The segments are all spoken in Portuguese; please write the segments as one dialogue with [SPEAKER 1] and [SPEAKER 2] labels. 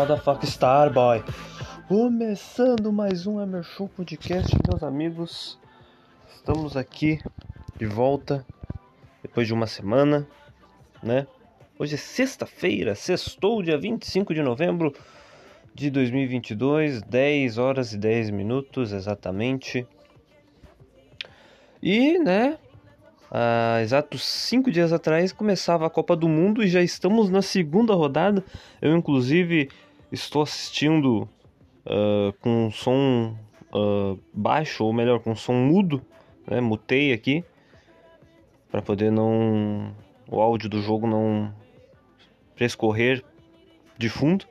[SPEAKER 1] Motherfucker Starboy! Começando mais um Emer Show Podcast, meus amigos. Estamos aqui de volta depois de uma semana, né? Hoje é sexta-feira, sextou, dia 25 de novembro de 2022, 10 horas e 10 minutos exatamente. E, né, há exatos cinco dias atrás começava a Copa do Mundo e já estamos na segunda rodada. Eu, inclusive, estou assistindo uh, com som uh, baixo, ou melhor, com som mudo, né? Mutei aqui para poder não o áudio do jogo não prescorrer de fundo.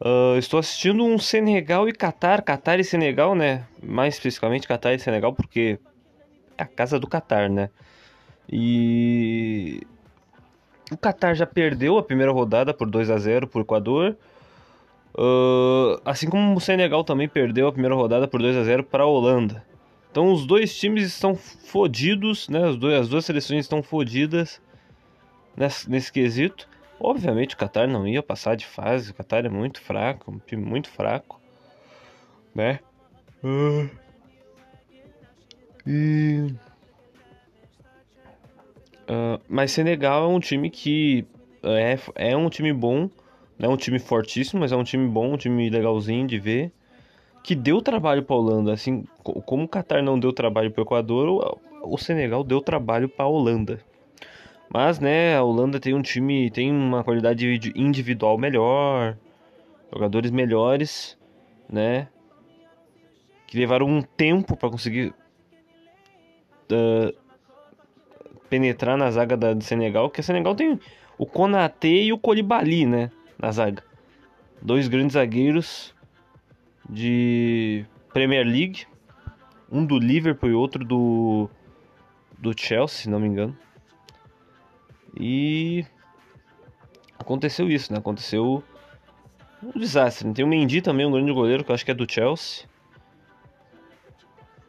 [SPEAKER 1] Uh, estou assistindo um Senegal e Catar, Catar e Senegal, né? Mais especificamente Catar e Senegal, porque é a casa do Catar, né? E o Catar já perdeu a primeira rodada por 2 a 0 por Equador. Uh, assim como o Senegal também perdeu a primeira rodada por 2 a 0 para a Holanda. Então os dois times estão fodidos, né? As duas, as duas seleções estão fodidas nesse, nesse quesito. Obviamente o Qatar não ia passar de fase, o Qatar é muito fraco, um time muito fraco, né? Uh, e uh, mas Senegal é um time que é, é um time bom, é um time fortíssimo, mas é um time bom, um time legalzinho de ver que deu trabalho para a Holanda, assim como o Qatar não deu trabalho para o Equador, o Senegal deu trabalho para a Holanda. Mas, né, a Holanda tem um time, tem uma qualidade individual melhor, jogadores melhores, né, que levaram um tempo para conseguir uh, penetrar na zaga da, do Senegal, que o Senegal tem o Konaté e o Colibali, né, na zaga. Dois grandes zagueiros de Premier League, um do Liverpool e outro do do Chelsea, se não me engano. E aconteceu isso, né? Aconteceu um desastre. Tem o Mendy também, um grande goleiro que eu acho que é do Chelsea.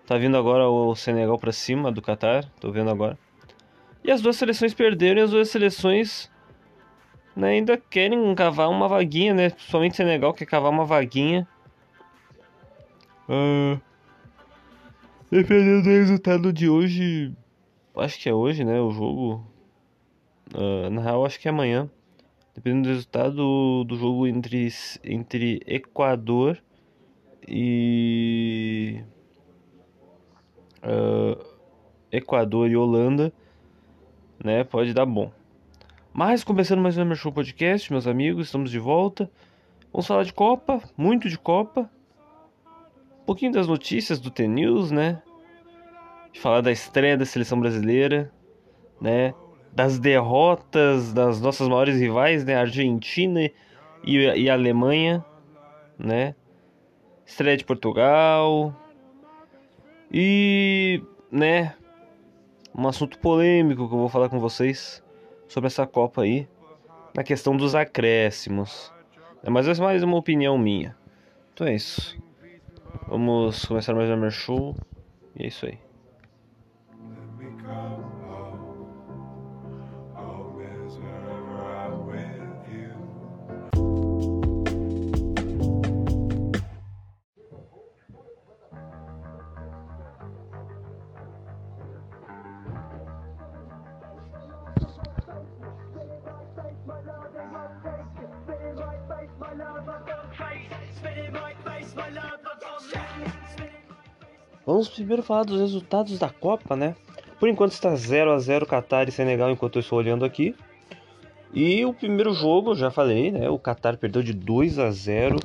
[SPEAKER 1] Tá vindo agora o Senegal para cima do Qatar, tô vendo agora. E as duas seleções perderam e as duas seleções né, ainda querem cavar uma vaguinha, né? Principalmente Senegal quer cavar uma vaguinha. Uh, dependendo do resultado de hoje, acho que é hoje, né? O jogo. Uh, na real, acho que é amanhã. Dependendo do resultado do, jogo entre, entre Equador e. Uh, Equador e Holanda, né? Pode dar bom. Mas começando mais um Show Podcast, meus amigos, estamos de volta. Vamos falar de Copa, muito de Copa. Um pouquinho das notícias do T-News, né? Falar da estreia da seleção brasileira, né? Das derrotas das nossas maiores rivais, né? Argentina e, e Alemanha, né? Estreia de Portugal. E, né? Um assunto polêmico que eu vou falar com vocês sobre essa Copa aí, na questão dos acréscimos. Mas essa é mais uma opinião minha. Então é isso. Vamos começar mais um show. E é isso aí. Vamos primeiro falar dos resultados da Copa, né? Por enquanto está 0 a 0 Qatar e Senegal enquanto eu estou olhando aqui. E o primeiro jogo, já falei, né? O Qatar perdeu de 2 a 0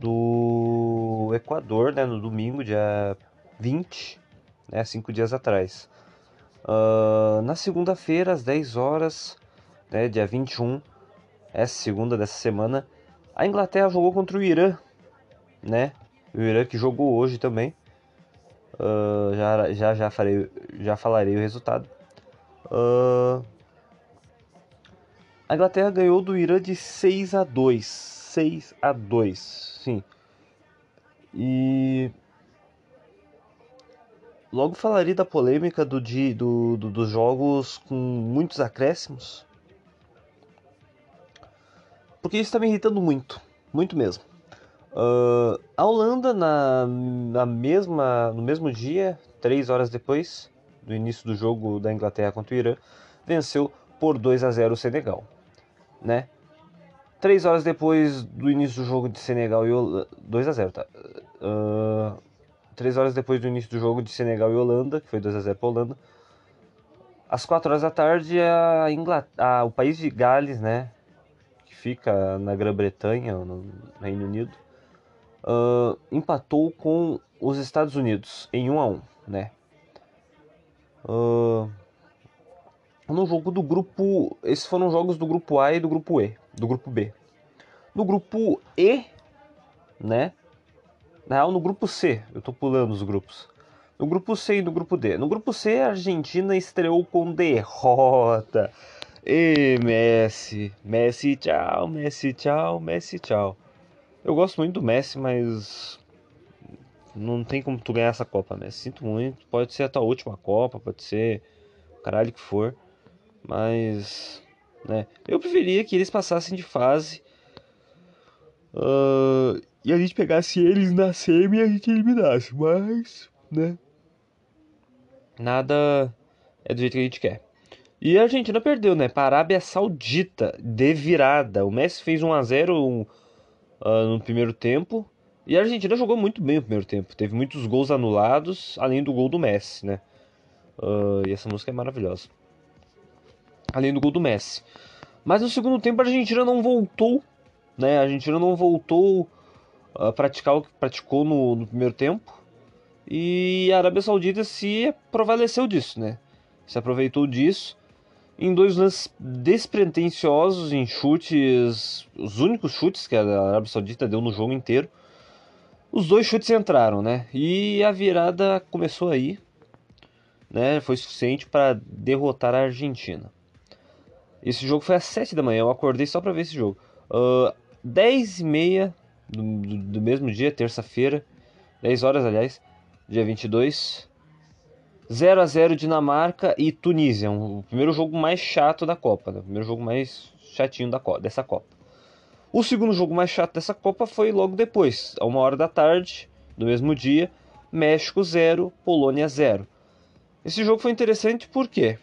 [SPEAKER 1] do Equador, né? No domingo, dia 20, né? Cinco dias atrás. Uh, na segunda-feira, às 10 horas, né? Dia 21, essa segunda dessa semana, a Inglaterra jogou contra o Irã, né? O Irã que jogou hoje também. Uh, já, já, já, farei, já falarei o resultado. Uh, a Inglaterra ganhou do Irã de 6 a 2. 6 a 2, sim. E logo falarei da polêmica do, do, do, dos jogos com muitos acréscimos. Porque isso está me irritando muito, muito mesmo. Uh, a Holanda, na, na mesma, no mesmo dia, três horas depois do início do jogo da Inglaterra contra o Irã, venceu por 2 a 0 o Senegal. Né? Três horas depois do início do jogo de Senegal e Holanda. 2 a 0 tá? Uh, três horas depois do início do jogo de Senegal e Holanda, que foi 2 a 0 para Holanda. Às 4 horas da tarde, a Inglaterra, o país de Gales, né, que fica na Grã-Bretanha, no Reino Unido, uh, empatou com os Estados Unidos em 1 a 1 né? Uh, no jogo do grupo. Esses foram jogos do grupo A e do grupo E. Do grupo B. No grupo E, né? Na real, no grupo C. Eu tô pulando os grupos. No grupo C e no grupo D. No grupo C, a Argentina estreou com derrota. E Messi. Messi, tchau. Messi, tchau. Messi, tchau. Eu gosto muito do Messi, mas não tem como tu ganhar essa Copa, Messi. Sinto muito. Pode ser a tua última Copa, pode ser o caralho que for. Mas, né, eu preferia que eles passassem de fase uh, e a gente pegasse eles na semi e a gente eliminasse. Mas, né, nada é do jeito que a gente quer. E a Argentina perdeu, né? Para a Arábia Saudita, de virada. O Messi fez 1 a 0 uh, no primeiro tempo. E a Argentina jogou muito bem no primeiro tempo. Teve muitos gols anulados, além do gol do Messi, né? Uh, e essa música é maravilhosa. Além do gol do Messi. Mas no segundo tempo a Argentina não voltou, né? A Argentina não voltou a praticar o que praticou no, no primeiro tempo. E a Arábia Saudita se prevaleceu disso, né? Se aproveitou disso em dois lances despretensiosos em chutes, os únicos chutes que a Arábia Saudita deu no jogo inteiro. Os dois chutes entraram, né? E a virada começou aí, né? Foi suficiente para derrotar a Argentina. Esse jogo foi às 7 da manhã, eu acordei só para ver esse jogo. Uh, 10 e meia do, do, mesmo dia, terça-feira, 10 horas aliás, dia 22. 0 a 0 Dinamarca e Tunísia, um, o primeiro jogo mais chato da Copa, né? o primeiro jogo mais chatinho da, dessa Copa. O segundo jogo mais chato dessa Copa foi logo depois, a uma hora da tarde do mesmo dia, México 0, Polônia 0. Esse jogo foi interessante porque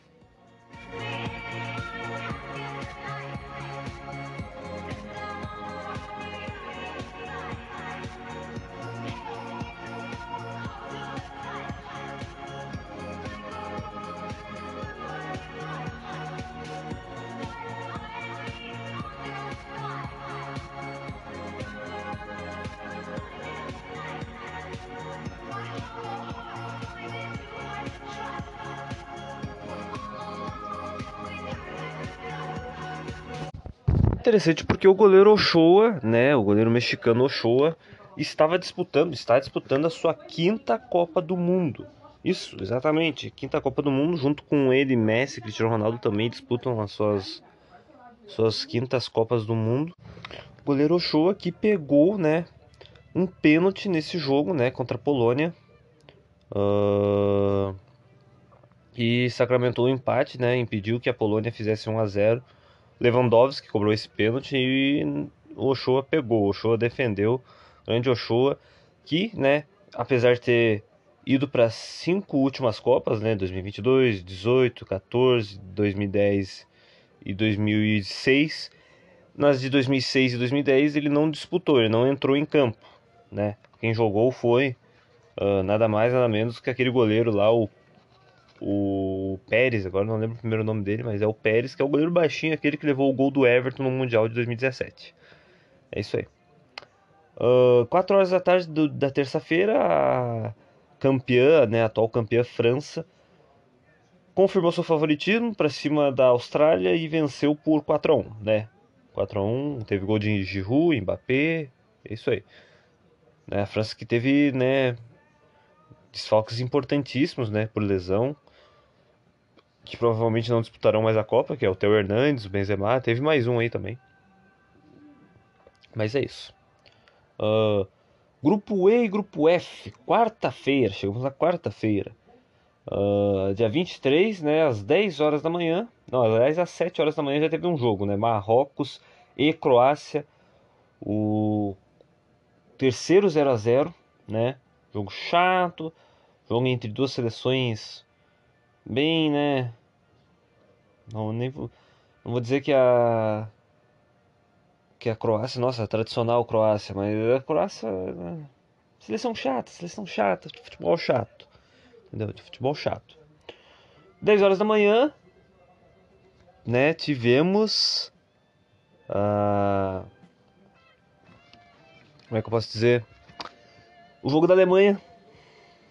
[SPEAKER 1] interessante porque o goleiro Ochoa, né, o goleiro mexicano Ochoa, estava disputando, está disputando a sua quinta Copa do Mundo. Isso, exatamente, quinta Copa do Mundo, junto com ele, Messi, Cristiano Ronaldo também disputam as suas suas quintas Copas do Mundo. O goleiro Ochoa que pegou, né, um pênalti nesse jogo, né, contra a Polônia. Uh, e sacramentou o empate, né, impediu que a Polônia fizesse 1 a 0 Lewandowski cobrou esse pênalti e o Ochoa pegou. O Ochoa defendeu. Grande Ochoa, que, né, apesar de ter ido para cinco últimas Copas, né, 2022, 18, 14, 2010 e 2006, nas de 2006 e 2010 ele não disputou, ele não entrou em campo, né? Quem jogou foi uh, nada mais nada menos que aquele goleiro lá, o o Pérez, agora não lembro o primeiro nome dele, mas é o Pérez, que é o goleiro baixinho, aquele que levou o gol do Everton no Mundial de 2017. É isso aí. Uh, 4 horas da tarde do, da terça-feira, a campeã, né, a atual campeã França, confirmou seu favoritismo para cima da Austrália e venceu por 4 a 1, né? 4 a 1, teve gol de Giroud, Mbappé, é isso aí. Né, a França que teve, né, desfalques importantíssimos, né, por lesão, que provavelmente não disputarão mais a Copa, que é o Theo Hernandes, o Benzema, teve mais um aí também. Mas é isso. Uh, grupo E e Grupo F, quarta-feira, chegamos na quarta-feira. Uh, dia 23, né, às 10 horas da manhã. Não, aliás, às 7 horas da manhã já teve um jogo, né? Marrocos e Croácia. O terceiro 0 a 0 né? Jogo chato. Jogo entre duas seleções bem, né? Não, nem vou, não vou dizer que a que a Croácia, nossa, a tradicional Croácia, mas a Croácia, né? seleção chata, seleção chata, futebol chato. Entendeu? De futebol chato. 10 horas da manhã, né, tivemos a como é que eu posso dizer? O jogo da Alemanha.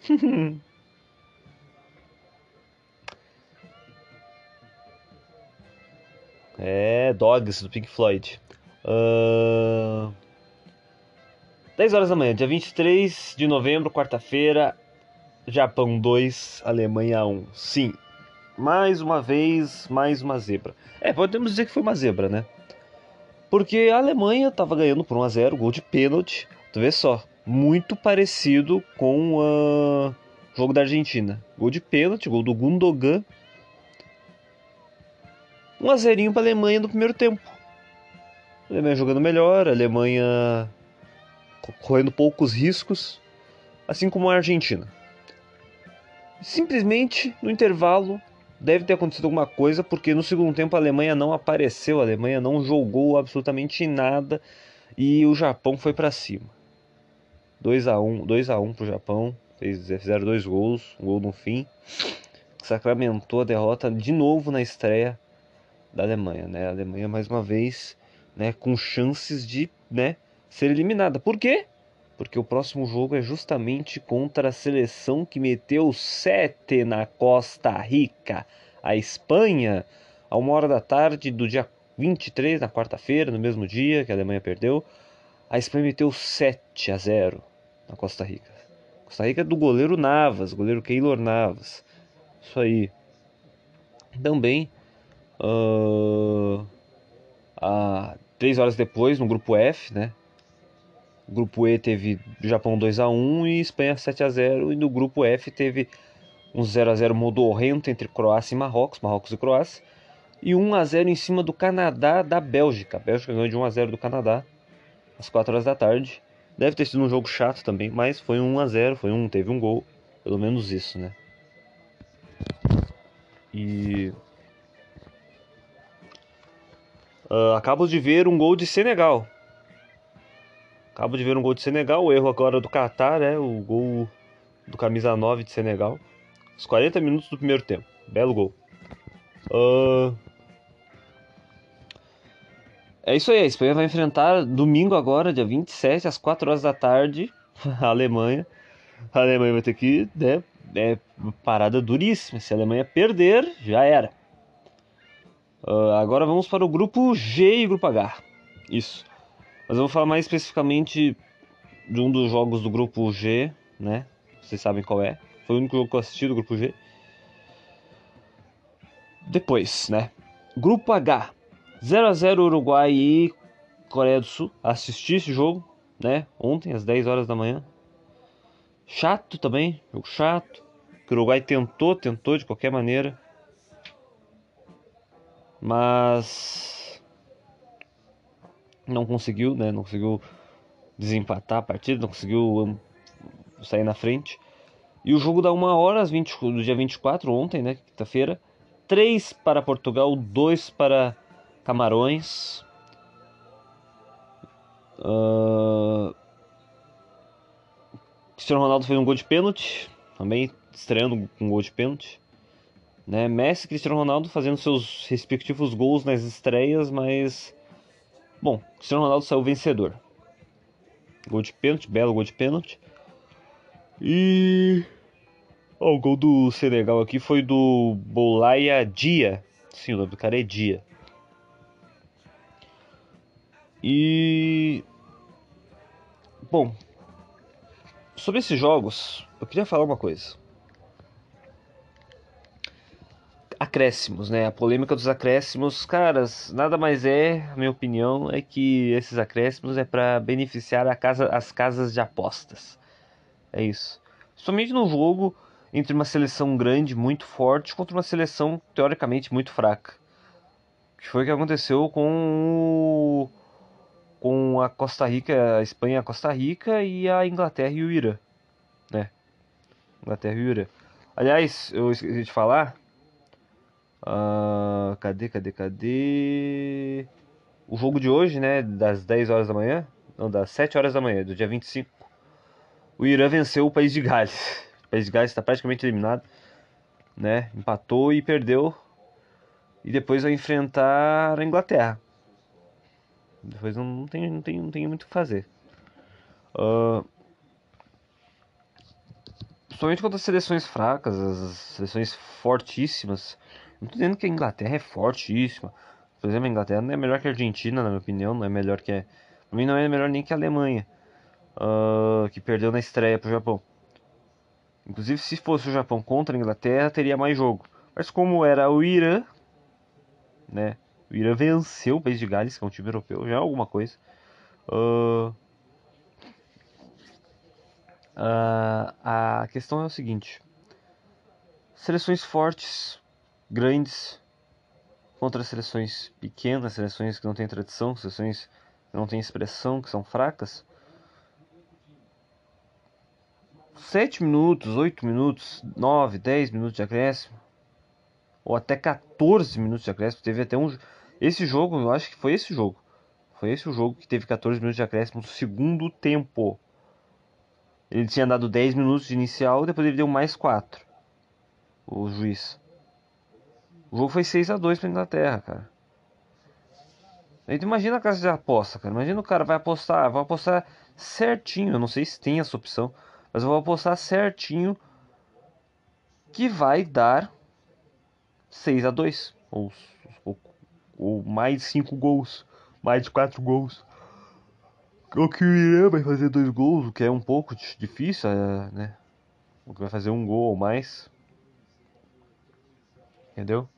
[SPEAKER 1] é, Dogs do Pink Floyd. Uh... 10 horas da manhã, dia 23 de novembro, quarta-feira, Japão 2, Alemanha 1. Sim, mais uma vez, mais uma zebra. É, podemos dizer que foi uma zebra, né? Porque a Alemanha estava ganhando por 1 a 0 gol de pênalti. Tu vê só, muito parecido com o jogo da Argentina. Gol de pênalti, gol do Gundogan. 1 a 0 para a Alemanha no primeiro tempo. A Alemanha jogando melhor, a Alemanha correndo poucos riscos, assim como a Argentina. Simplesmente no intervalo deve ter acontecido alguma coisa, porque no segundo tempo a Alemanha não apareceu, a Alemanha não jogou absolutamente nada e o Japão foi para cima. 2 a 1, 2 a 1 pro Japão, fez, fizeram dois gols, um gol no fim. Sacramentou a derrota de novo na estreia da Alemanha, né? A Alemanha mais uma vez, né, com chances de, né, ser eliminada. Por quê? Porque o próximo jogo é justamente contra a seleção que meteu 7 na Costa Rica, a Espanha, a uma hora da tarde do dia 23, na quarta-feira, no mesmo dia que a Alemanha perdeu. A Espanha meteu 7 a 0 na Costa Rica. Costa Rica é do goleiro Navas, goleiro Keylor Navas. Isso aí. Também Uh, a, três horas depois, no grupo F, né? O grupo E teve Japão 2 a 1 e Espanha 7 a 0 e no grupo F teve um 0 a 0 modorrento entre Croácia e Marrocos, Marrocos e Croácia, e 1 a 0 em cima do Canadá da Bélgica. A Bélgica ganhou de 1 a 0 do Canadá às 4 horas da tarde. Deve ter sido um jogo chato também, mas foi 1 a 0, foi um, teve um gol, pelo menos isso, né? E Uh, acabo de ver um gol de Senegal. Acabo de ver um gol de Senegal. O erro agora do Qatar, né? O gol do camisa 9 de Senegal. Os 40 minutos do primeiro tempo. Belo gol. Uh... É isso aí. A Espanha vai enfrentar domingo agora, dia 27, às 4 horas da tarde, a Alemanha. A Alemanha vai ter que. Né, é parada duríssima. Se a Alemanha perder, já era. Uh, agora vamos para o grupo G e grupo H. Isso. Mas eu vou falar mais especificamente de um dos jogos do grupo G, né? Vocês sabem qual é. Foi o único jogo que eu assisti do grupo G. Depois, né? Grupo H. 0 a 0 Uruguai e Coreia do Sul. Assisti esse jogo, né? Ontem, às 10 horas da manhã. Chato também, jogo chato. O Uruguai tentou, tentou de qualquer maneira mas não conseguiu, né? Não conseguiu desempatar a partida, não conseguiu sair na frente. E o jogo dá uma hora, às 20, do dia 24, ontem, né? Quinta-feira. 3 para Portugal, 2 para Camarões. Uh... Cristiano Ronaldo fez um gol de pênalti, também estreando com um gol de pênalti. Né? Messi e Cristiano Ronaldo fazendo seus respectivos gols nas estreias, mas. Bom, Cristiano Ronaldo saiu vencedor. Gol de pênalti, belo gol de pênalti. E. Oh, o gol do Senegal aqui foi do Bolaya Dia. Sim, o nome do cara é Dia. E. Bom, sobre esses jogos, eu queria falar uma coisa. Acréscimos, né? A polêmica dos acréscimos, caras, nada mais é, a minha opinião, é que esses acréscimos é para beneficiar casa, as casas de apostas. É isso. Somente no jogo entre uma seleção grande, muito forte, contra uma seleção teoricamente muito fraca. Que foi o que aconteceu com com a Costa Rica, a Espanha, a Costa Rica e a Inglaterra e o Irã, né? Inglaterra e o Irã. Aliás, eu esqueci de falar. Uh, cadê, cadê, cadê? O jogo de hoje, né? Das 10 horas da manhã. Não, das 7 horas da manhã, do dia 25. O Irã venceu o País de Gales. O País de Gales está praticamente eliminado. Né? Empatou e perdeu. E depois vai enfrentar a Inglaterra. Depois não, tem, não, tem, não tem muito o que fazer. Uh, somente contra as seleções fracas, as seleções fortíssimas. Não tô dizendo que a Inglaterra é fortíssima. Por exemplo, a Inglaterra não é melhor que a Argentina, na minha opinião. Não é melhor que a. Pra mim, não é melhor nem que a Alemanha. Uh, que perdeu na estreia pro Japão. Inclusive, se fosse o Japão contra a Inglaterra, teria mais jogo. Mas como era o Irã, né? O Irã venceu o país de Gales, que é um time europeu, já é alguma coisa. Uh, uh, a questão é o seguinte: seleções fortes, grandes, contra seleções pequenas, seleções que não têm tradição, seleções que não têm expressão, que são fracas. 7 minutos, 8 minutos, 9, 10 minutos de acréscimo, ou até 14 minutos de acréscimo. Teve até um, esse jogo, eu acho que foi esse jogo. Foi esse o jogo que teve 14 minutos de acréscimo no segundo tempo. Ele tinha dado 10 minutos de inicial, depois ele deu mais 4. O juiz. O jogo foi 6 a 2 para Inglaterra, cara. Aí imagina a casa de aposta, cara. Imagina o cara vai apostar, vai apostar certinho. Eu não sei se tem essa opção, mas eu vou apostar certinho que vai dar 6 a 2 ou, ou ou mais de 5 gols, mais de 4 gols. O que o Irã vai fazer dois gols, o que é um pouco difícil, é, né? O que vai fazer um gol ou mais. Entendeu?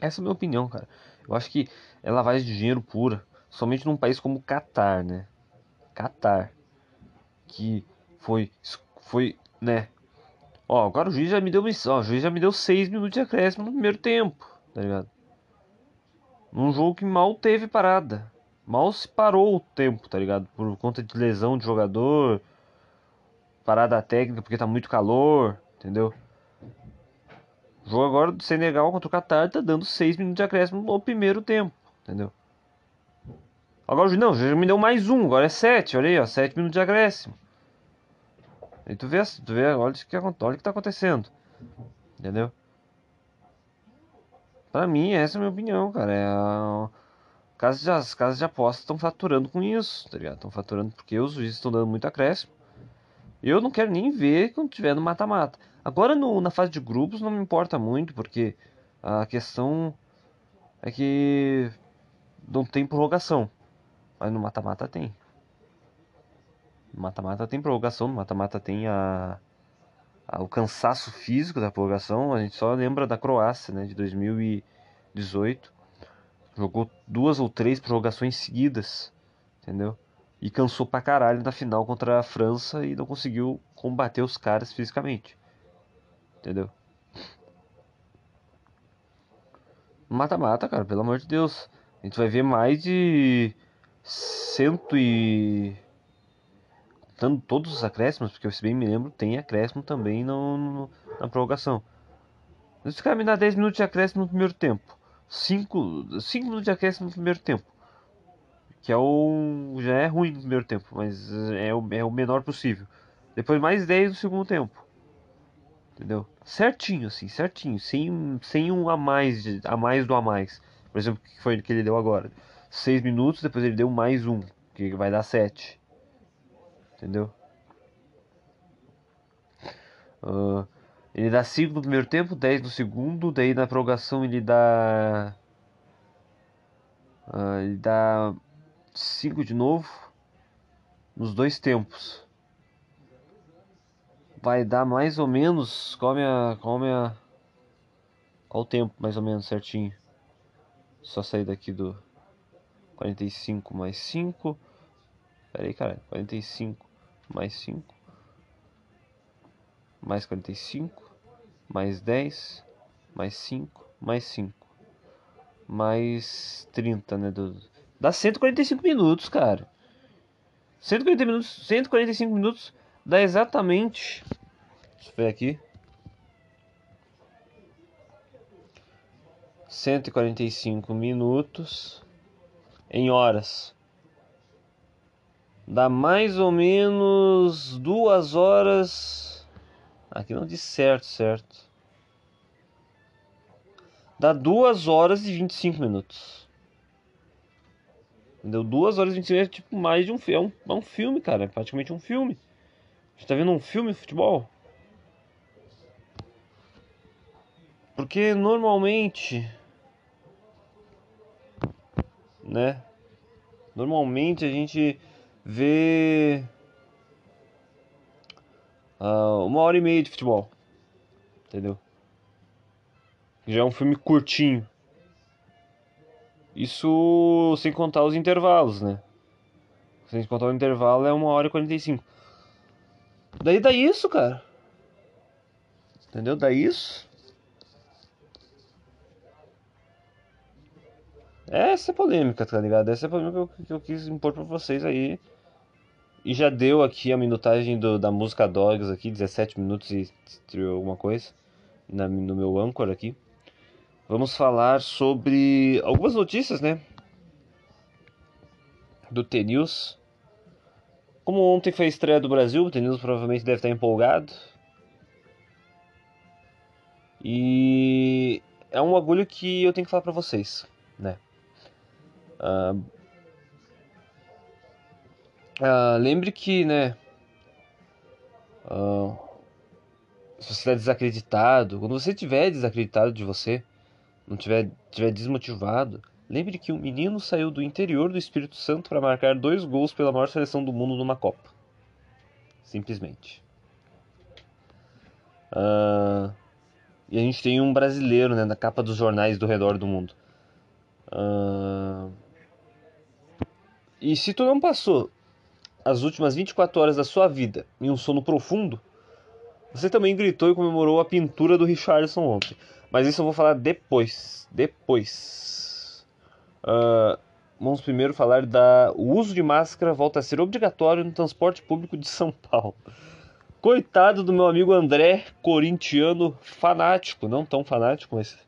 [SPEAKER 1] Essa é a minha opinião, cara. Eu acho que é lavagem de dinheiro pura. Somente num país como o Catar, né? Catar. Que foi, foi, né? Ó, agora o juiz já me deu missão. O juiz já me deu 6 minutos de acréscimo no primeiro tempo, tá ligado? Num jogo que mal teve parada. Mal se parou o tempo, tá ligado? Por conta de lesão de jogador, parada técnica porque tá muito calor, entendeu? Jogo agora do Senegal contra o Qatar tá dando 6 minutos de acréscimo no primeiro tempo, entendeu? Agora não, já me deu mais um, agora é 7, olha aí, ó, 7 minutos de acréscimo. E tu vê, tu vê olha, o que, olha o que tá acontecendo. Entendeu? Pra mim, essa é a minha opinião, cara. É a... casas de, as casas de apostas estão faturando com isso, tá ligado? Estão faturando porque os juízes estão dando muito acréscimo. Eu não quero nem ver quando tiver no mata-mata. Agora no, na fase de grupos não me importa muito, porque a questão é que não tem prorrogação. Mas no mata-mata tem. Mata-mata tem prorrogação, mata-mata tem a, a, o cansaço físico da prorrogação. A gente só lembra da Croácia, né, de 2018. Jogou duas ou três prorrogações seguidas, entendeu? E cansou pra caralho na final contra a França e não conseguiu combater os caras fisicamente. Entendeu? Mata-mata, cara, pelo amor de Deus. A gente vai ver mais de cento e contando todos os acréscimos, porque se bem me lembro, tem acréscimo também no, no na prorrogação. Esse cara me dá 10 minutos de acréscimo no primeiro tempo. 5 cinco minutos de acréscimo no primeiro tempo. Que é o. já é ruim no primeiro tempo, mas é o, é o menor possível. Depois mais 10 no segundo tempo. Entendeu? Certinho, assim, certinho. Sem, sem um a mais, de- a mais do a mais. Por exemplo, que foi que ele deu agora. 6 minutos, depois ele deu mais um, que vai dar 7. Entendeu? Ah, ele dá 5 no primeiro tempo, 10 no segundo, daí na prorrogação ele dá. ah, ele dá 5 de novo. Nos dois tempos. Vai dar mais ou menos. Qual minha. Qual minha. Qual o tempo, mais ou menos, certinho? Só sair daqui do. 45 mais 5. Pera aí, cara. 45 mais 5 mais 45, mais 10, mais 5, mais 5, mais 30, né? Do... Dá 145 minutos, cara. 140 minutos, 145 minutos dá exatamente. Deixa eu ver aqui. 145 minutos em horas. Dá mais ou menos duas horas. Aqui não diz certo, certo. Dá 2 horas e 25 minutos. Entendeu? 2 horas e 25 minutos é tipo mais de um filme. É um, é um filme, cara. É praticamente um filme. A gente tá vendo um filme de futebol. Porque normalmente. Né? Normalmente a gente vê. ah, uma hora e meia de futebol. Entendeu? Já é um filme curtinho. Isso sem contar os intervalos, né? Sem contar o intervalo é uma hora e 45. Daí dá isso, cara. Entendeu? Dá isso. Essa é polêmica, tá ligado? Essa é polêmica que eu, que eu quis impor pra vocês aí. E já deu aqui a minutagem do, da música Dogs aqui, 17 minutos e e alguma coisa. Na, no meu âncora aqui. Vamos falar sobre algumas notícias, né? Do T-News. Como ontem foi a estreia do Brasil, o T-News provavelmente deve estar empolgado. E é um bagulho que eu tenho que falar pra vocês, né? Ah, ah, lembre que, né? ah, se você está desacreditado, quando você estiver desacreditado de você, não tiver, tiver desmotivado, lembre que um menino saiu do interior do Espírito Santo para marcar dois gols pela maior seleção do mundo numa Copa. Simplesmente. Ah, e a gente tem um brasileiro né, na capa dos jornais do redor do mundo. Ah, e se tu não passou as últimas 24 horas da sua vida em um sono profundo, você também gritou e comemorou a pintura do Richardson ontem. Mas isso eu vou falar depois. Depois. Ah, vamos primeiro falar da. O uso de máscara volta a ser obrigatório no transporte público de São Paulo. Coitado do meu amigo André, corintiano fanático. Não tão fanático, mas.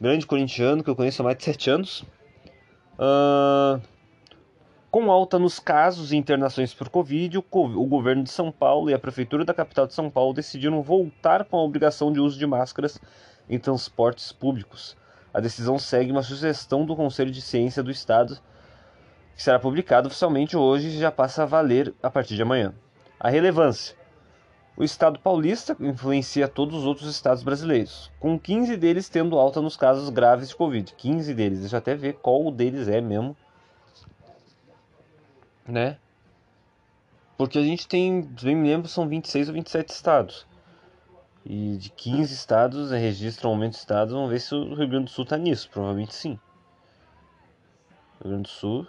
[SPEAKER 1] Grande corintiano que eu conheço há mais de 7 anos. Ah, com alta nos casos e internações por Covid, o, co- o governo de São Paulo e a prefeitura da capital de São Paulo decidiram voltar com a obrigação de uso de máscaras em transportes públicos. A decisão segue uma sugestão do Conselho de Ciência do Estado, que será publicado oficialmente hoje e já passa a valer a partir de amanhã. A relevância. O Estado paulista influencia todos os outros estados brasileiros, com 15 deles tendo alta nos casos graves de Covid. 15 deles, deixa eu até ver qual deles é mesmo né? Porque a gente tem, bem me lembro, são 26 ou 27 estados. E de 15 estados, é, registram aumento de estados, vamos ver se o Rio Grande do Sul tá nisso, provavelmente sim. Rio Grande do Sul.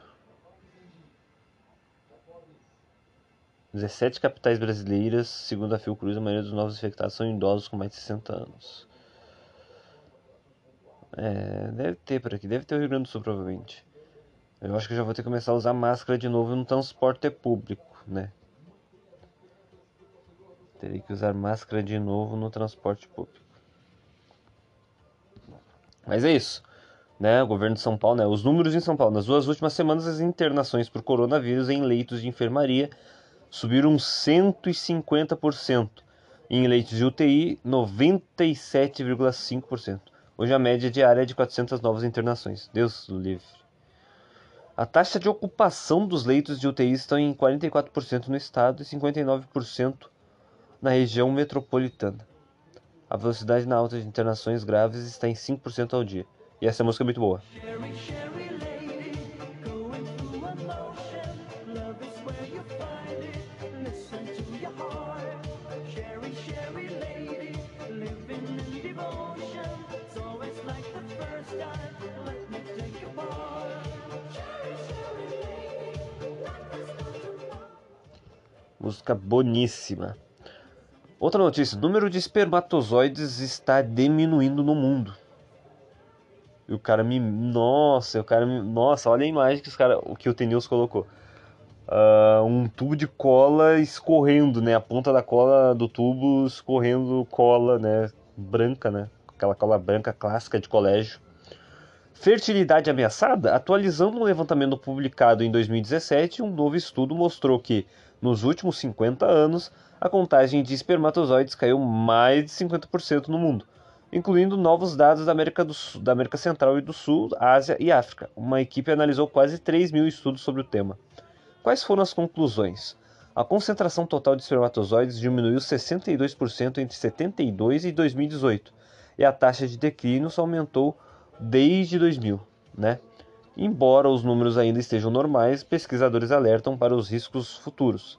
[SPEAKER 1] 17 capitais brasileiras, segundo a Fiocruz, a maioria dos novos infectados são idosos com mais de 60 anos. É, deve ter por aqui, deve ter o Rio Grande do Sul, provavelmente. Eu acho que já vou ter que começar a usar máscara de novo no transporte público, né? Terei que usar máscara de novo no transporte público. Mas é isso, né? O governo de São Paulo, né? Os números em São Paulo. Nas duas últimas semanas, as internações por coronavírus em leitos de enfermaria subiram 150%. Em leitos de UTI, 97,5%. Hoje a média diária é de 400 novas internações. Deus livre. A taxa de ocupação dos leitos de UTI estão em 44% no estado e 59% na região metropolitana. A velocidade na alta de internações graves está em 5% ao dia. E essa música é muito boa. Música boníssima. Outra notícia: o número de espermatozoides está diminuindo no mundo. E o cara me. Nossa, o cara me. Nossa, olha a imagem que, os cara, o que o Teneus colocou. Ah, um tubo de cola escorrendo, né? A ponta da cola do tubo escorrendo cola, né? Branca, né? Aquela cola branca clássica de colégio. Fertilidade ameaçada? Atualizando um levantamento publicado em 2017, um novo estudo mostrou que, nos últimos 50 anos, a contagem de espermatozoides caiu mais de 50% no mundo, incluindo novos dados da América, do Sul- da América Central e do Sul, Ásia e África. Uma equipe analisou quase 3 mil estudos sobre o tema. Quais foram as conclusões? A concentração total de espermatozoides diminuiu 62% entre 72 e 2018, e a taxa de declínio só aumentou desde 2000, né? Embora os números ainda estejam normais, pesquisadores alertam para os riscos futuros.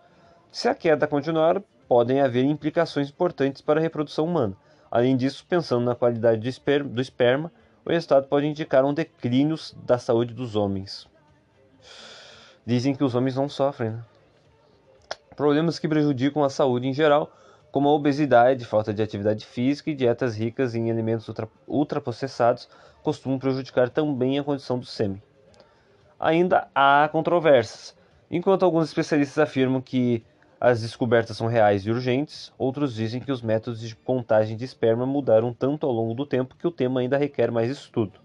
[SPEAKER 1] Se a queda continuar, podem haver implicações importantes para a reprodução humana. Além disso, pensando na qualidade do esper- do esperma, o resultado pode indicar um declínio da saúde dos homens. Dizem que os homens não sofrem, né? Problemas que prejudicam a saúde em geral, como a obesidade, falta de atividade física e dietas ricas em alimentos ultra- ultraprocessados, costumam prejudicar também a condição do sêmen. Ainda há controvérsias. Enquanto alguns especialistas afirmam que as descobertas são reais e urgentes, outros dizem que os métodos de contagem de esperma mudaram tanto ao longo do tempo que o tema ainda requer mais estudo.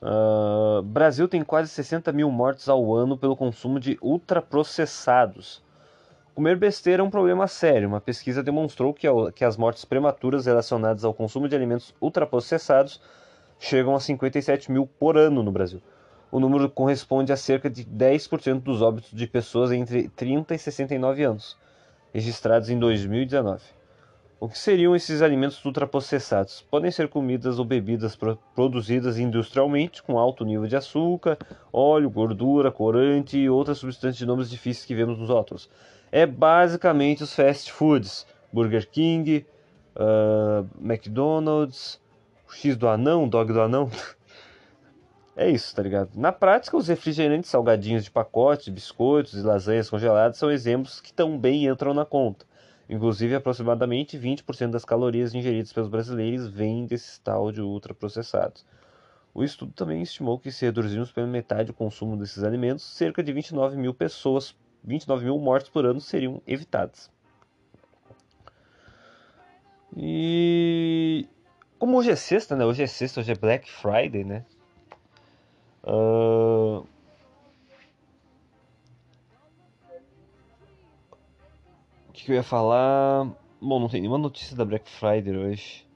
[SPEAKER 1] Ah, Brasil tem quase 60 mil mortes ao ano pelo consumo de ultraprocessados. Comer besteira é um problema sério. Uma pesquisa demonstrou que, que as mortes prematuras relacionadas ao consumo de alimentos ultraprocessados chegam a 57 mil por ano no Brasil. O número corresponde a cerca de 10% dos óbitos de pessoas entre 30 e 69 anos, registrados em 2019. O que seriam esses alimentos ultraprocessados? Podem ser comidas ou bebidas pro- produzidas industrialmente com alto nível de açúcar, óleo, gordura, corante e outras substâncias de nomes difíceis que vemos nos rótulos. É basicamente os fast foods, Burger King, ah, McDonald's, X do anão, dog do anão. É isso, tá ligado? Na prática, os refrigerantes, salgadinhos de pacote, biscoitos e lasanhas congeladas são exemplos que também entram na conta. Inclusive, aproximadamente 20% das calorias ingeridas pelos brasileiros vêm desses tal de ultraprocessados. O estudo também estimou que se reduzirmos pela metade o consumo desses alimentos, cerca de 29 mil pessoas, 29 mil mortes por ano seriam evitadas. E como hoje é sexta, né? Hoje é sexta, hoje é Black Friday, né? Ah, O que que eu ia falar? Bom, não tem nenhuma notícia da Black Friday hoje.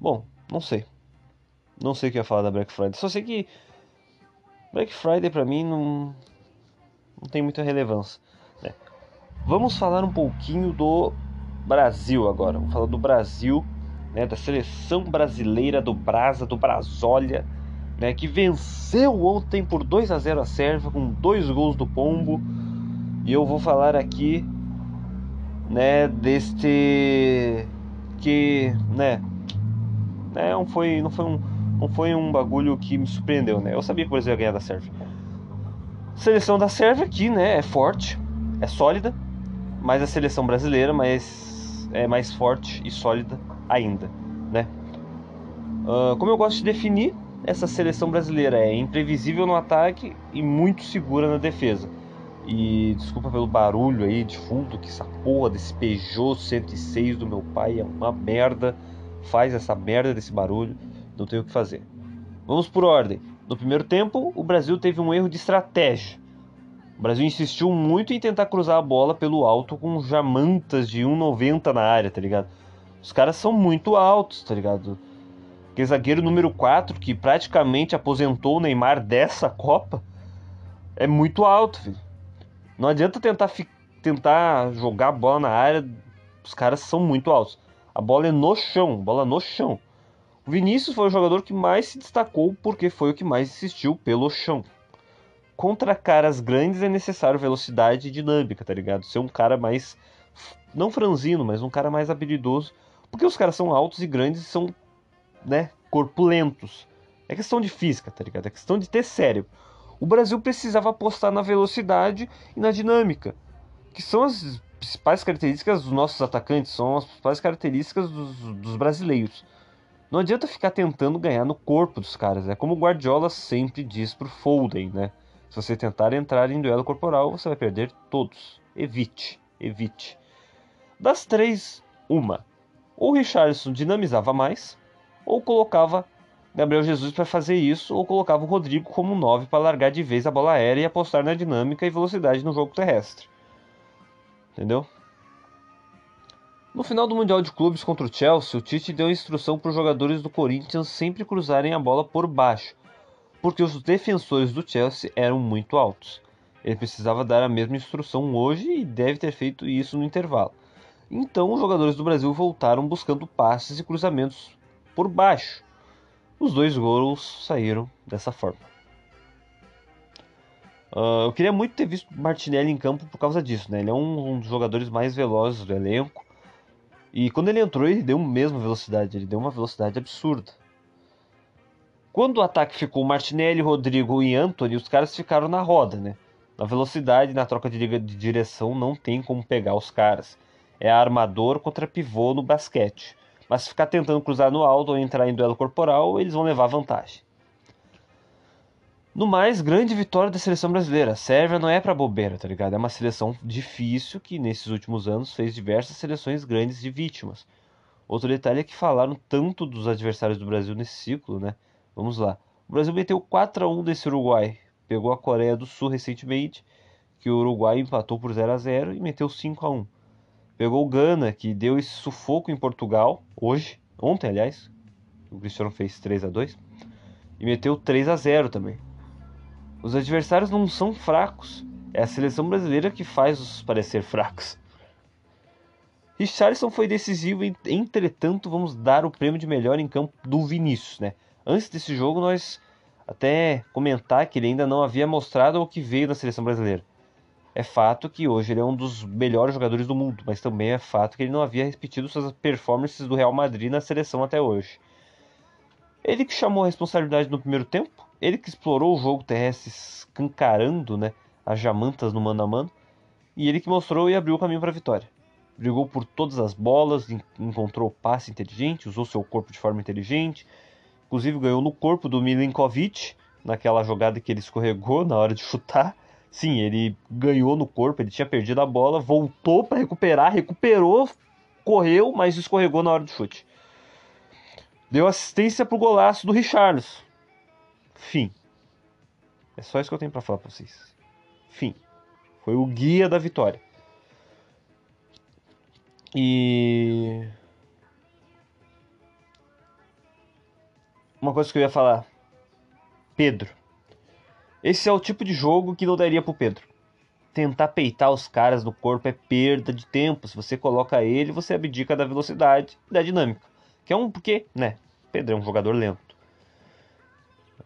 [SPEAKER 1] Bom, não sei. Não sei o que eu ia falar da Black Friday. Só sei que Black Friday pra mim não, não tem muita relevância. né? Vamos falar um pouquinho do Brasil agora. Vamos falar do Brasil, né, da seleção brasileira do Brasa, do Brasólia, né, que venceu ontem por 2 a 0 a Sérvia com dois gols do Pombo. E eu vou falar aqui, né, deste que, né, né, não foi, não foi um, não foi um bagulho que me surpreendeu, né? Eu sabia que o Brasil ia ganhar da Sérvia. Seleção da Sérvia aqui, né, é forte, é sólida, mas a seleção brasileira, mas é mais forte e sólida ainda, né? Ah, como eu gosto de definir, essa seleção brasileira é imprevisível no ataque e muito segura na defesa. E desculpa pelo barulho aí de fundo, que essa porra desse Peugeot 106 do meu pai é uma merda. Faz essa merda desse barulho, não tem o que fazer. Vamos por ordem. No primeiro tempo, o Brasil teve um erro de estratégia. O Brasil insistiu muito em tentar cruzar a bola pelo alto com jamantas de 1,90 na área, tá ligado? Os caras são muito altos, tá ligado? Aquele zagueiro número 4, que praticamente aposentou o Neymar dessa Copa, é muito alto, filho. Não adianta tentar, tentar jogar a bola na área, os caras são muito altos. A bola é no chão, bola no chão. O Vinícius foi o jogador que mais se destacou porque foi o que mais insistiu pelo chão. Contra caras grandes é necessário velocidade e dinâmica, tá ligado? Ser um cara mais. Não franzino, mas um cara mais habilidoso. Porque os caras são altos e grandes e são, né, corpulentos. É questão de física, tá ligado? É questão de ter cérebro o Brasil precisava apostar na velocidade e na dinâmica, que são as principais características dos nossos atacantes, são as principais características dos, dos brasileiros. Não adianta ficar tentando ganhar no corpo dos caras, é como o Guardiola sempre diz pro Foden, né? Se você tentar entrar em duelo corporal, você vai perder todos. Evite, evite. Das três, uma. Ou Richardson dinamizava mais, ou colocava Gabriel Jesus para fazer isso ou colocava o Rodrigo como 9 para largar de vez a bola aérea e apostar na dinâmica e velocidade no jogo terrestre. Entendeu? No final do Mundial de Clubes contra o Chelsea, o Tite deu instrução para os jogadores do Corinthians sempre cruzarem a bola por baixo, porque os defensores do Chelsea eram muito altos. Ele precisava dar a mesma instrução hoje e deve ter feito isso no intervalo. Então, os jogadores do Brasil voltaram buscando passes e cruzamentos por baixo os dois gols saíram dessa forma. Uh, eu queria muito ter visto Martinelli em campo por causa disso, né? Ele é um, um, dos jogadores mais velozes do elenco. E quando ele entrou, ele deu a mesma velocidade, ele deu uma velocidade absurda. Quando o ataque ficou Martinelli, Rodrigo e Anthony, os caras ficaram na roda, né? Na velocidade, na troca de, direção, não tem como pegar os caras. É armador contra pivô no basquete. Mas se ficar tentando cruzar no alto ou entrar em duelo corporal, eles vão levar vantagem. No mais, grande vitória da seleção brasileira. A Sérvia não é para bobeira, tá ligado? É uma seleção difícil que nesses últimos anos fez diversas seleções grandes de vítimas. Outro detalhe é que falaram tanto dos adversários do Brasil nesse ciclo, né? Vamos lá. O Brasil meteu 4 a 1 desse Uruguai. Pegou a Coreia do Sul recentemente, que o Uruguai empatou por 0 a 0 e meteu 5 a 1. Pegou o Gana, que deu esse sufoco em Portugal, hoje, ontem, aliás. O Cristiano fez 3 a 2 e meteu 3 a 0 também. Os adversários não são fracos, é a seleção brasileira que faz os parecer fracos. Richarlison foi decisivo, entretanto, vamos dar o prêmio de melhor em campo do Vinícius, né? Antes desse jogo, nós até comentar que ele ainda não havia mostrado o que veio da seleção brasileira. É fato que hoje ele é um dos melhores jogadores do mundo, mas também é fato que ele não havia repetido suas performances do Real Madrid na seleção até hoje. Ele que chamou a responsabilidade no primeiro tempo, ele que explorou o jogo terrestre escancarando né, as jamantas no mano a mano, e ele que mostrou e abriu o caminho para a vitória. Brigou por todas as bolas, encontrou passe inteligente, usou seu corpo de forma inteligente, inclusive ganhou no corpo do Milinkovic, naquela jogada que ele escorregou na hora de chutar Sim, ele ganhou no corpo, ele tinha perdido a bola, voltou para recuperar, recuperou, correu, mas escorregou na hora do chute. Deu assistência pro golaço do Richarlison. Fim. É só isso que eu tenho para falar para vocês. Fim. Foi o guia da vitória. E uma coisa que eu ia falar. Pedro. Esse é o tipo de jogo que não daria pro Pedro. Tentar peitar os caras no corpo é perda de tempo. Se você coloca ele, você abdica da velocidade e da dinâmica. Que é um. Porque, né? Pedro é um jogador lento.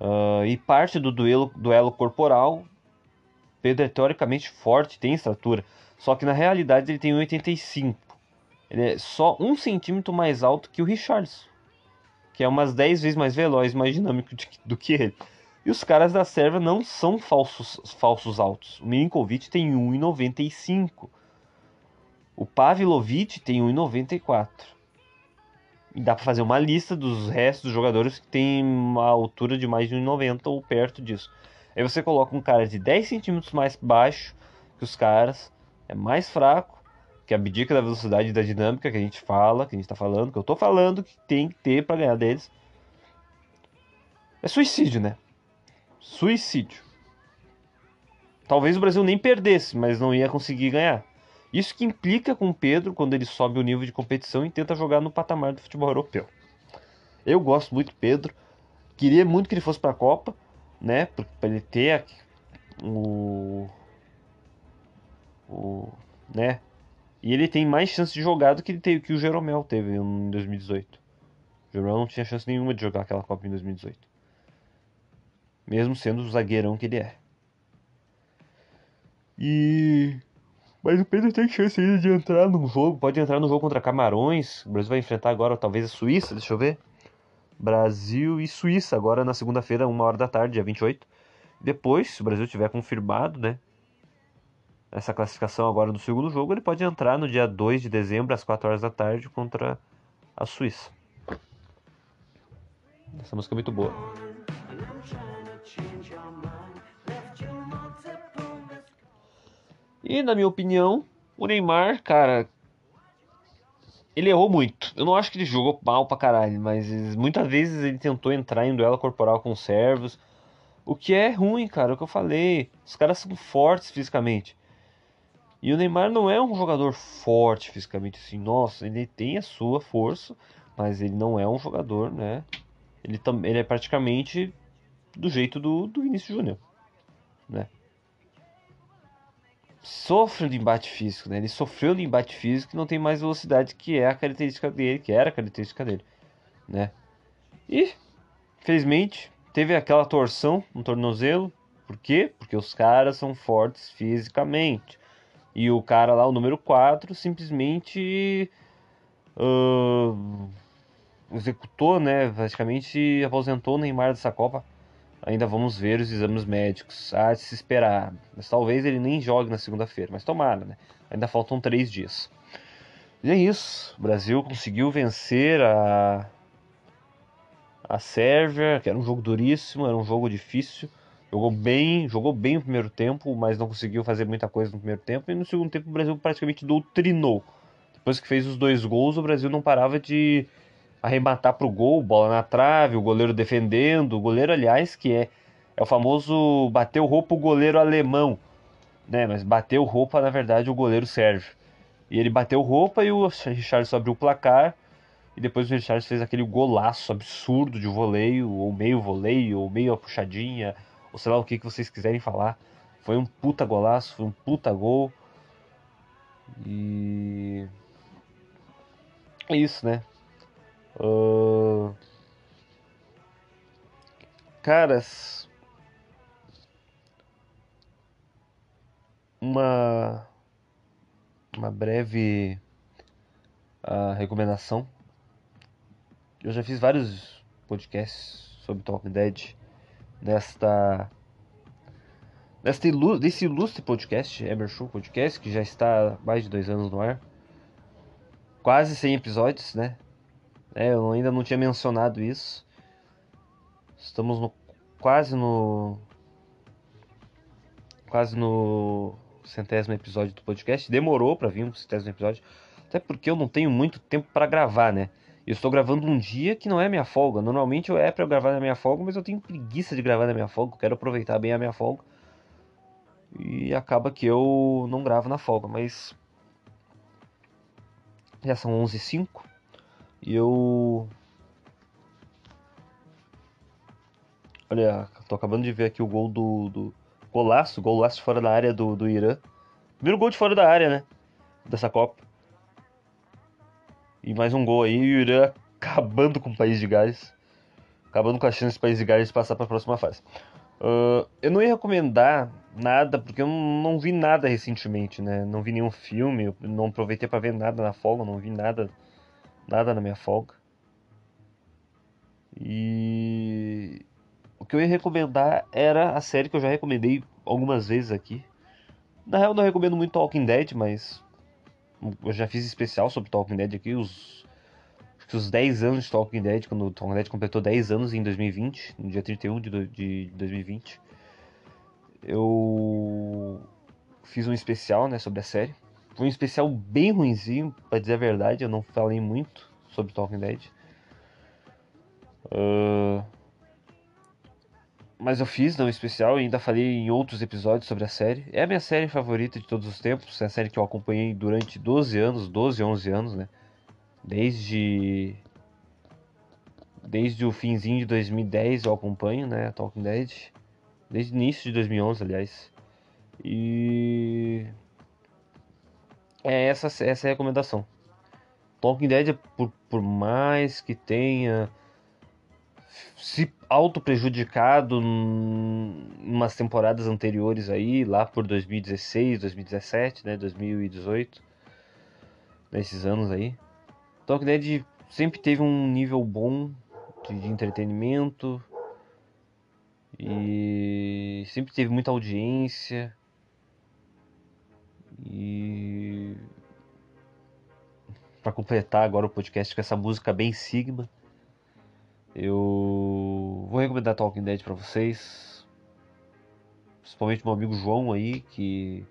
[SPEAKER 1] Uh, e parte do duelo, duelo corporal. Pedro é teoricamente forte, tem estatura. Só que na realidade ele tem 1,85. Ele é só um centímetro mais alto que o Richardson. Que é umas 10 vezes mais veloz, mais dinâmico do que ele. E os caras da Sérvia não são falsos, falsos altos. O Milinkovic tem 1,95. O Pavlovic tem 1,94. E dá para fazer uma lista dos restos dos jogadores que tem uma altura de mais de 1,90 ou perto disso. Aí você coloca um cara de 10 centímetros mais baixo, que os caras, é mais fraco, que abdica da velocidade e da dinâmica que a gente fala, que a gente tá falando, que eu tô falando que tem que ter para ganhar deles. É suicídio, né? Suicídio. Talvez o Brasil nem perdesse, mas não ia conseguir ganhar. Isso que implica com o Pedro quando ele sobe o nível de competição e tenta jogar no patamar do futebol europeu. Eu gosto muito do Pedro. Queria muito que ele fosse para a Copa, né? Para ele ter o, o, né? E ele tem mais chance de jogar do que ele teve que o Jeromel teve em 2018. O Jeromel não tinha chance nenhuma de jogar aquela Copa em 2018. Mesmo sendo o zagueirão que ele é. E mas o Pedro tem chance ainda de entrar no jogo. Pode entrar no jogo contra Camarões. O Brasil vai enfrentar agora talvez a Suíça, deixa eu ver. Brasil e Suíça, agora na segunda-feira, uma hora da tarde, dia 28. Depois, se o Brasil tiver confirmado, né? Essa classificação agora no segundo jogo, ele pode entrar no dia 2 de dezembro, às 4 horas da tarde, contra a Suíça. Essa música é muito boa. E na minha opinião, o Neymar, cara, ele errou muito. Eu não acho que ele jogou mal pra caralho, mas muitas vezes ele tentou entrar em duelo corporal com os servos. O que é ruim, cara, é o que eu falei. Os caras são fortes fisicamente. E o Neymar não é um jogador forte fisicamente, assim, nossa, ele tem a sua força, mas ele não é um jogador, né? Ele, ele é praticamente do jeito do, do Vinícius Júnior, né? sofre de embate físico, né? Ele sofreu de embate físico e não tem mais velocidade, que é a característica dele, que era a característica dele, né? E, felizmente, teve aquela torção no tornozelo. Por quê? Porque os caras são fortes fisicamente. E o cara lá, o número 4, simplesmente uh, executou, né? Praticamente aposentou o Neymar dessa Copa Ainda vamos ver os exames médicos. Há de se esperar. Mas talvez ele nem jogue na segunda-feira. Mas tomara, né? Ainda faltam três dias. E é isso. O Brasil conseguiu vencer a. A Sérvia, que era um jogo duríssimo, era um jogo difícil. Jogou bem, jogou bem no primeiro tempo, mas não conseguiu fazer muita coisa no primeiro tempo. E no segundo tempo o Brasil praticamente doutrinou. Depois que fez os dois gols, o Brasil não parava de arrematar para o gol, bola na trave, o goleiro defendendo. O goleiro, aliás, que é, é o famoso bateu roupa o goleiro alemão, né? Mas bateu roupa, na verdade, o goleiro sérvio. E ele bateu roupa e o Richardson abriu o placar. E depois o Richardson fez aquele golaço absurdo de voleio, ou meio voleio, ou meio puxadinha, ou sei lá o que, que vocês quiserem falar. Foi um puta golaço, foi um puta gol. E. É isso, né? Uh... Caras, uma uma breve uh, recomendação. Eu já fiz vários podcasts sobre Talking Dead nesta nesta ilu desse ilustre podcast, Emerson Podcast, que já está há mais de dois anos no ar. Quase 100 episódios, né? É, eu ainda não tinha mencionado isso. Estamos no quase no quase no centésimo episódio do podcast. Demorou para vir um centésimo episódio, até porque eu não tenho muito tempo para gravar, né? Eu estou gravando um dia que não é minha folga. Normalmente eu é para gravar na minha folga, mas eu tenho preguiça de gravar na minha folga. Eu quero aproveitar bem a minha folga. E acaba que eu não gravo na folga, mas já são 11h05. E eu. Olha, tô acabando de ver aqui o gol do. do... Golaço, golaço fora da área do, do Irã. Primeiro gol de fora da área, né? Dessa Copa. E mais um gol aí, e o Irã acabando com o País de Gales. Acabando com a chance do País de Gales passar para a próxima fase. Uh, eu não ia recomendar nada, porque eu não, não, vi nada recentemente, né? Não vi nenhum filme, não aproveitei para ver nada na folga, não vi nada nada na minha folga. E o que eu ia recomendar era a série que eu já recomendei algumas vezes aqui. Na real, não recomendo muito Talking Dead, mas eu já fiz especial sobre Talking Dead aqui, os, os 10 anos de Talking Dead, quando o Talking Dead completou 10 anos em 2020, no dia 31 de, de 2020. Eu fiz um especial, né, sobre a série. Foi um especial bem ruinzinho, pra dizer a verdade, eu não falei muito sobre Talking Dead. Uh, mas eu fiz não especial e ainda falei em outros episódios sobre a série. É a minha série favorita de todos os tempos. É a série que eu acompanhei durante 12 anos, 12, 11 anos, né? Desde desde o finzinho de 2010 eu acompanho, né, Talking Dead. Desde o início de 2011, aliás. E é essa essa é a recomendação. Talking Dead por, por mais que tenha se auto prejudicado em umas temporadas anteriores aí, lá por 2016, 2017, né, 2018, nesses anos aí. Talking Dead sempre teve um nível bom de, de entretenimento e sempre teve muita audiência e para completar agora o podcast com essa música bem Sigma eu vou recomendar Talking Dead para vocês. Principalmente meu amigo João aí, que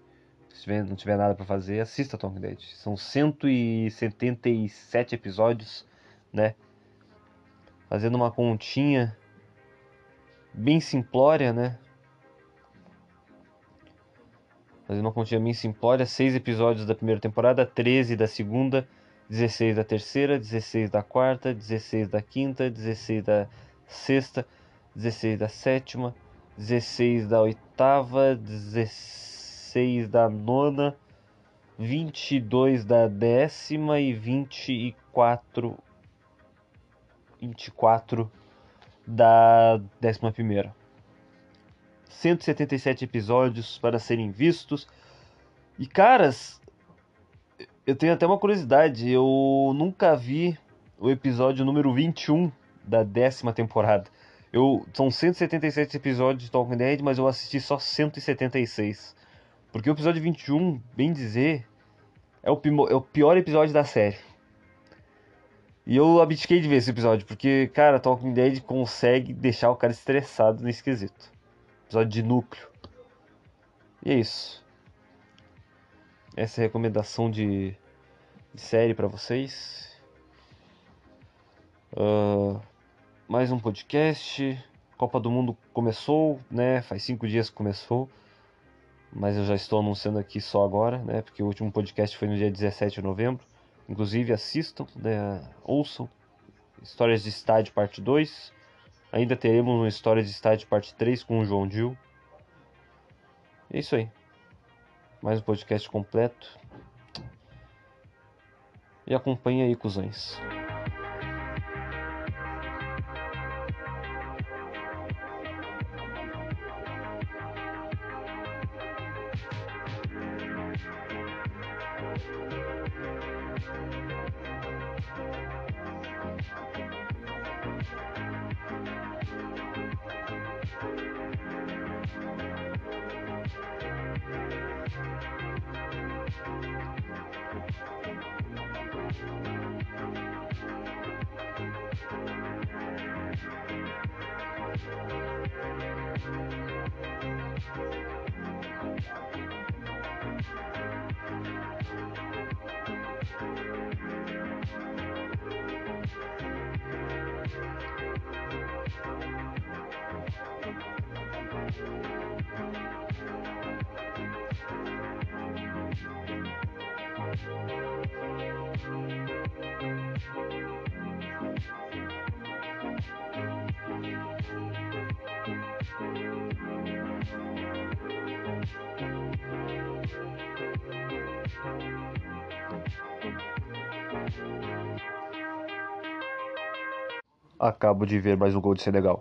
[SPEAKER 1] se tiver, não tiver nada para fazer, assista Talking Dead. São 177 episódios, né? Fazendo uma continha bem simplória, né? Fazendo uma continha bem simplória, 6 episódios da primeira temporada, 13 da segunda 16 da terceira, 16 da quarta, 16 da quinta, 16 da sexta, 16 da sétima, 16 da oitava, 16 da nona, 22 da décima e 24 24 da décima primeira. 177 episódios para serem vistos. E caras, eu tenho até uma curiosidade, eu nunca vi o episódio número 21 da décima temporada. Eu, são 177 episódios de Talking Dead, mas eu assisti só 176. Porque o episódio 21, bem dizer, é o, é o pior episódio da série. E eu abdiquei de ver esse episódio, porque, cara, Talking Dead consegue deixar o cara estressado nesse quesito. Episódio de núcleo. E é isso essa recomendação de, de série para vocês. Uh, mais um podcast. Copa do Mundo começou, né? Faz cinco dias que começou. Mas eu já estou anunciando aqui só agora, né? Porque o último podcast foi no dia 17 de novembro. Inclusive assistam, né? ouçam. Histórias de Estádio Parte 2. Ainda teremos uma História de Estádio Parte 3 com o João Dil. É isso aí mais um podcast completo. E acompanhe aí, cuzões. Acabo de ver mais um gol de Senegal.